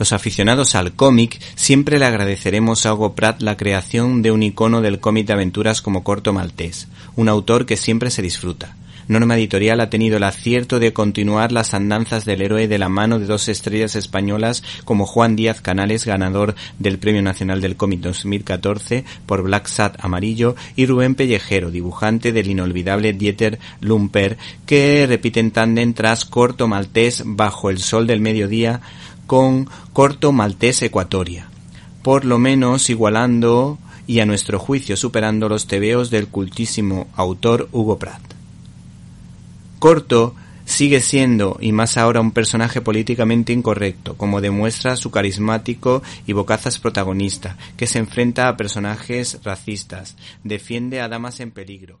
Los aficionados al cómic siempre le agradeceremos a Hugo Pratt la creación de un icono del cómic de aventuras como Corto Maltés, un autor que siempre se disfruta. Norma Editorial ha tenido el acierto de continuar las andanzas del héroe de la mano de dos estrellas españolas como Juan Díaz Canales, ganador del Premio Nacional del Cómic 2014 por Black Sat Amarillo, y Rubén Pellejero, dibujante del inolvidable Dieter Lumper, que repiten tándem tras Corto Maltés bajo el sol del mediodía con Corto Maltés Ecuatoria, por lo menos igualando y a nuestro juicio superando los tebeos del cultísimo autor Hugo Pratt. Corto sigue siendo, y más ahora, un personaje políticamente incorrecto, como demuestra su carismático y bocazas protagonista, que se enfrenta a personajes racistas, defiende a damas en peligro.